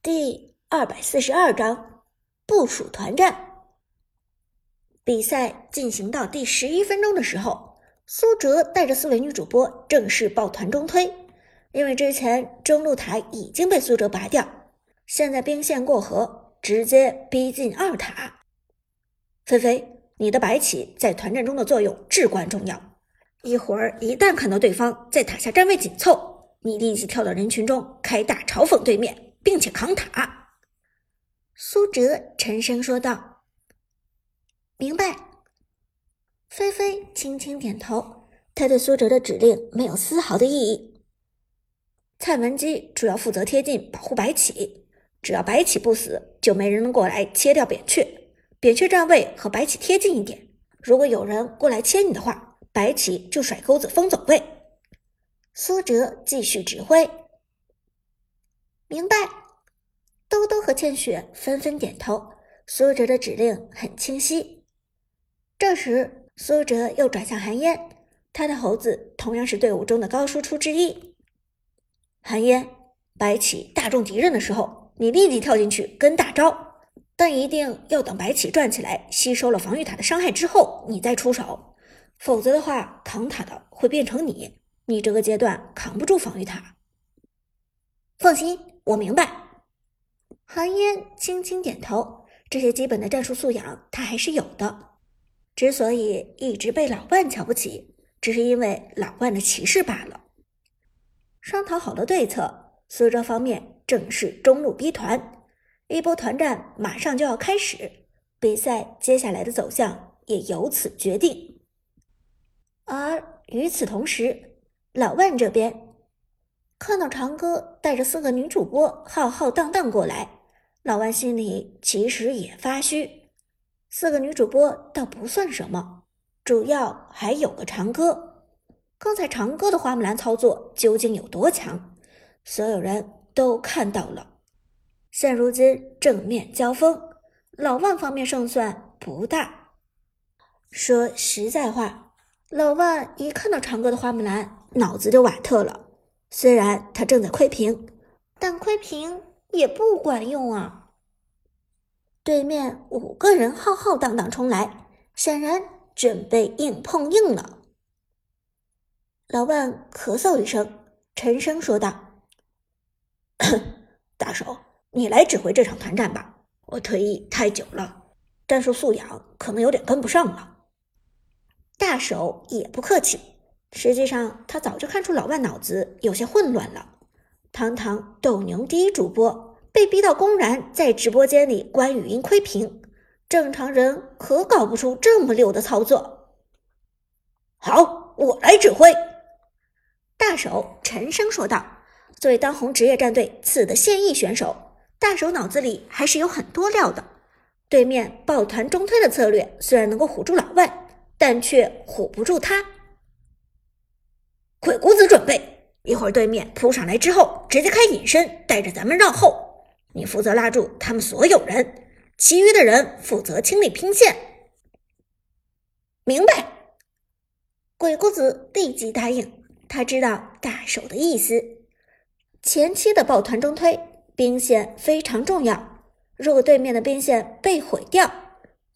第二百四十二章部署团战。比赛进行到第十一分钟的时候，苏哲带着四位女主播正式抱团中推。因为之前中路塔已经被苏哲拔掉，现在兵线过河，直接逼近二塔。菲菲，你的白起在团战中的作用至关重要。一会儿一旦看到对方在塔下站位紧凑，你立即跳到人群中开大嘲讽对面，并且扛塔。苏哲沉声说道：“明白。”菲菲轻轻点头，他对苏哲的指令没有丝毫的异议。蔡文姬主要负责贴近保护白起，只要白起不死，就没人能过来切掉扁鹊。扁鹊站位和白起贴近一点，如果有人过来切你的话。白起就甩钩子封走位，苏哲继续指挥。明白。兜兜和倩雪纷纷点头。苏哲的指令很清晰。这时，苏哲又转向韩嫣，他的猴子同样是队伍中的高输出之一。韩嫣，白起大中敌人的时候，你立即跳进去跟大招，但一定要等白起转起来，吸收了防御塔的伤害之后，你再出手。否则的话，扛塔的会变成你，你这个阶段扛不住防御塔。放心，我明白。韩嫣轻轻点头，这些基本的战术素养他还是有的。之所以一直被老万瞧不起，只是因为老万的歧视罢了。商讨好了对策，苏州方面正式中路逼团，一波团战马上就要开始，比赛接下来的走向也由此决定。而与此同时，老万这边看到长歌带着四个女主播浩浩荡荡过来，老万心里其实也发虚。四个女主播倒不算什么，主要还有个长歌。刚才长歌的花木兰操作究竟有多强，所有人都看到了。现如今正面交锋，老万方面胜算不大。说实在话。老万一看到长歌的花木兰，脑子就瓦特了。虽然他正在窥屏，但窥屏也不管用啊。对面五个人浩浩荡荡冲来，显然准备硬碰硬了。老万咳嗽一声，沉声说道：“大手，你来指挥这场团战吧。我退役太久了，战术素养可能有点跟不上了。”大手也不客气，实际上他早就看出老万脑子有些混乱了。堂堂斗牛第一主播，被逼到公然在直播间里关语音窥屏，正常人可搞不出这么溜的操作。好，我来指挥。大手沉声说道：“作为当红职业战队次的现役选手，大手脑子里还是有很多料的。对面抱团中推的策略虽然能够唬住老万。”但却唬不住他。鬼谷子准备，一会儿对面扑上来之后，直接开隐身，带着咱们绕后。你负责拉住他们所有人，其余的人负责清理兵线。明白。鬼谷子立即答应，他知道大手的意思。前期的抱团中推，兵线非常重要。如果对面的兵线被毁掉，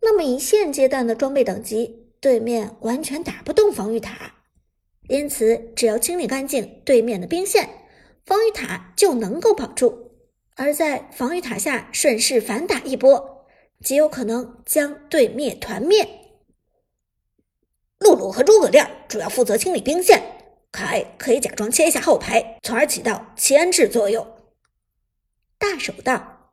那么以现阶段的装备等级。对面完全打不动防御塔，因此只要清理干净对面的兵线，防御塔就能够保住。而在防御塔下顺势反打一波，极有可能将对面团灭。露露和诸葛亮主要负责清理兵线，凯可以假装切一下后排，从而起到牵制作用。大手道，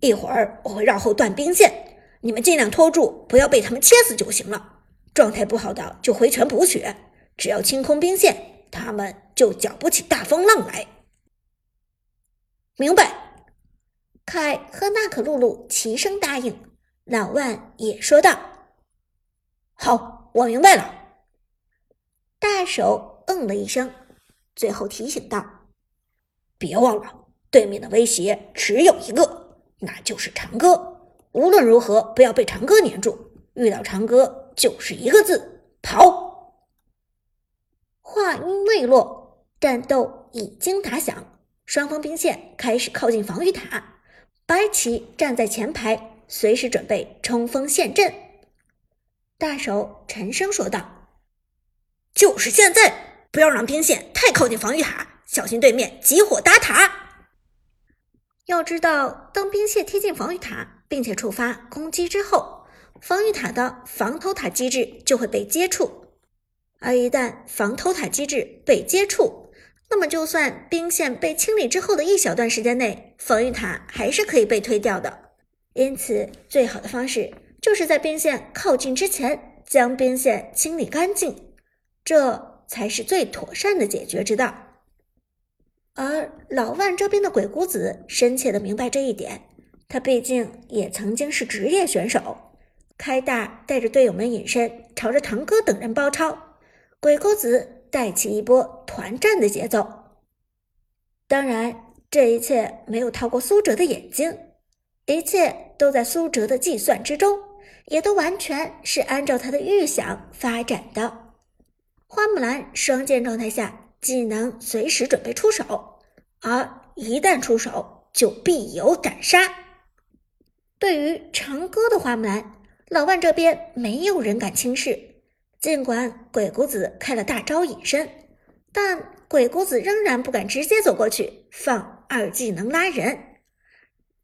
一会儿我会绕后断兵线，你们尽量拖住，不要被他们切死就行了。状态不好的就回拳补血，只要清空兵线，他们就搅不起大风浪来。明白。凯和娜可露露齐声答应，老万也说道：“好，我明白了。”大手嗯了一声，最后提醒道：“别忘了，对面的威胁只有一个，那就是长歌。无论如何，不要被长歌粘住。遇到长歌。”就是一个字，跑。话音未落，战斗已经打响，双方兵线开始靠近防御塔。白棋站在前排，随时准备冲锋陷阵。大手沉声说道：“就是现在，不要让兵线太靠近防御塔，小心对面集火打塔。”要知道，当兵线贴近防御塔，并且触发攻击之后，防御塔的防偷塔机制就会被接触。而一旦防偷塔机制被接触，那么就算兵线被清理之后的一小段时间内，防御塔还是可以被推掉的。因此，最好的方式。就是在兵线靠近之前将兵线清理干净，这才是最妥善的解决之道。而老万这边的鬼谷子深切的明白这一点，他毕竟也曾经是职业选手，开大带着队友们隐身，朝着堂哥等人包抄，鬼谷子带起一波团战的节奏。当然，这一切没有逃过苏哲的眼睛，一切都在苏哲的计算之中。也都完全是按照他的预想发展的。花木兰双剑状态下，技能随时准备出手，而一旦出手，就必有斩杀。对于长歌的花木兰，老万这边没有人敢轻视。尽管鬼谷子开了大招隐身，但鬼谷子仍然不敢直接走过去放二技能拉人。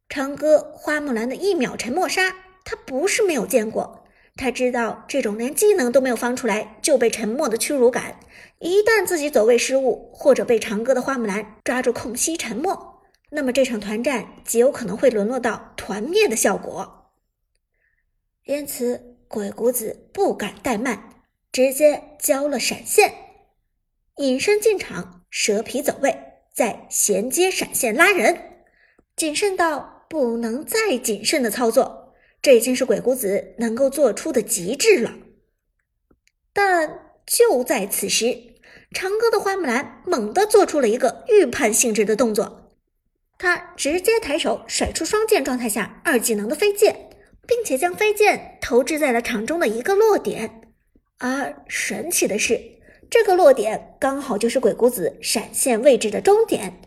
长歌花木兰的一秒沉默杀。他不是没有见过，他知道这种连技能都没有放出来就被沉默的屈辱感。一旦自己走位失误，或者被长歌的花木兰抓住空隙沉默，那么这场团战极有可能会沦落到团灭的效果。因此，鬼谷子不敢怠慢，直接交了闪现，隐身进场，蛇皮走位，再衔接闪现拉人，谨慎到不能再谨慎的操作。这已经是鬼谷子能够做出的极致了，但就在此时，长歌的花木兰猛地做出了一个预判性质的动作，他直接抬手甩出双剑状态下二技能的飞剑，并且将飞剑投掷在了场中的一个落点，而神奇的是，这个落点刚好就是鬼谷子闪现位置的终点。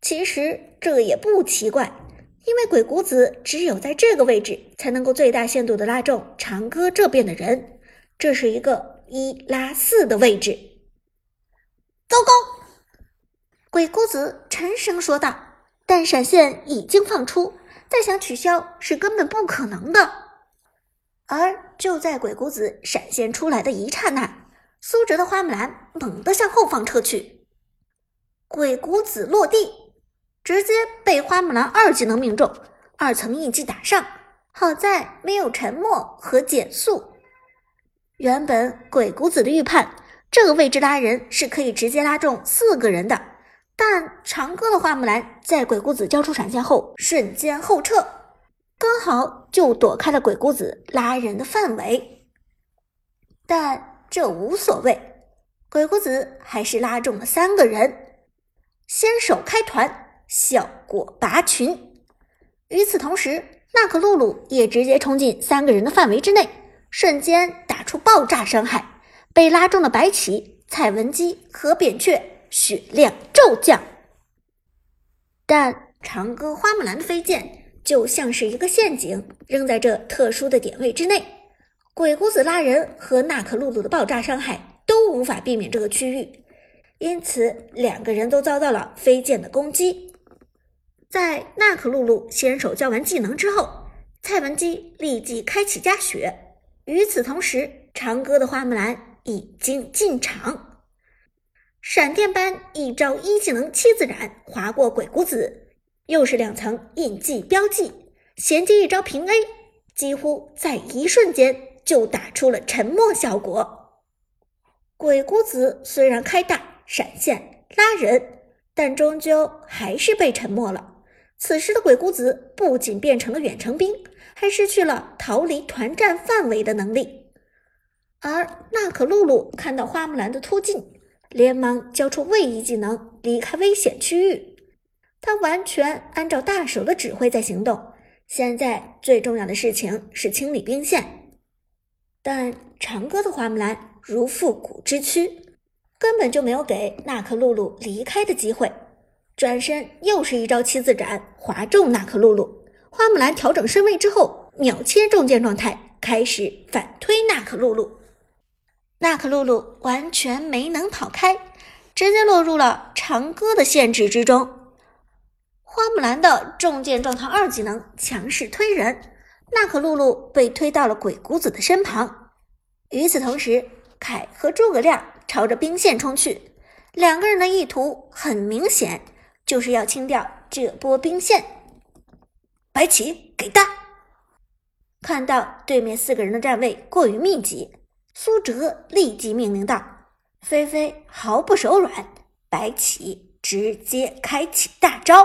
其实这也不奇怪。因为鬼谷子只有在这个位置才能够最大限度的拉中长歌这边的人，这是一个一拉四的位置。糟糕！鬼谷子沉声说道。但闪现已经放出，再想取消是根本不可能的。而就在鬼谷子闪现出来的一刹那，苏哲的花木兰猛地向后方撤去，鬼谷子落地。直接被花木兰二技能命中，二层印记打上，好在没有沉默和减速。原本鬼谷子的预判，这个位置拉人是可以直接拉中四个人的，但长歌的花木兰在鬼谷子交出闪现后瞬间后撤，刚好就躲开了鬼谷子拉人的范围。但这无所谓，鬼谷子还是拉中了三个人，先手开团。效果拔群。与此同时，娜可露露也直接冲进三个人的范围之内，瞬间打出爆炸伤害，被拉中的白起、蔡文姬和扁鹊血量骤降。但长歌花木兰的飞剑就像是一个陷阱，扔在这特殊的点位之内，鬼谷子拉人和娜可露露的爆炸伤害都无法避免这个区域，因此两个人都遭到了飞剑的攻击。在娜可露露先手交完技能之后，蔡文姬立即开启加血。与此同时，长歌的花木兰已经进场，闪电般一招一技能七字斩划过鬼谷子，又是两层印记标记，衔接一招平 A，几乎在一瞬间就打出了沉默效果。鬼谷子虽然开大闪现拉人，但终究还是被沉默了。此时的鬼谷子不仅变成了远程兵，还失去了逃离团战范围的能力。而娜可露露看到花木兰的突进，连忙交出位移技能离开危险区域。他完全按照大手的指挥在行动。现在最重要的事情是清理兵线，但长歌的花木兰如复古之躯，根本就没有给娜可露露离开的机会。转身又是一招七字斩，划中娜可露露。花木兰调整身位之后，秒切重剑状态，开始反推娜可露露。娜可露露完全没能跑开，直接落入了长歌的限制之中。花木兰的重剑状态二技能强势推人，娜可露露被推到了鬼谷子的身旁。与此同时，凯和诸葛亮朝着兵线冲去，两个人的意图很明显，就是要清掉这波兵线。白起给大！看到对面四个人的站位过于密集。苏哲立即命令道：“菲菲毫不手软，白起直接开启大招。”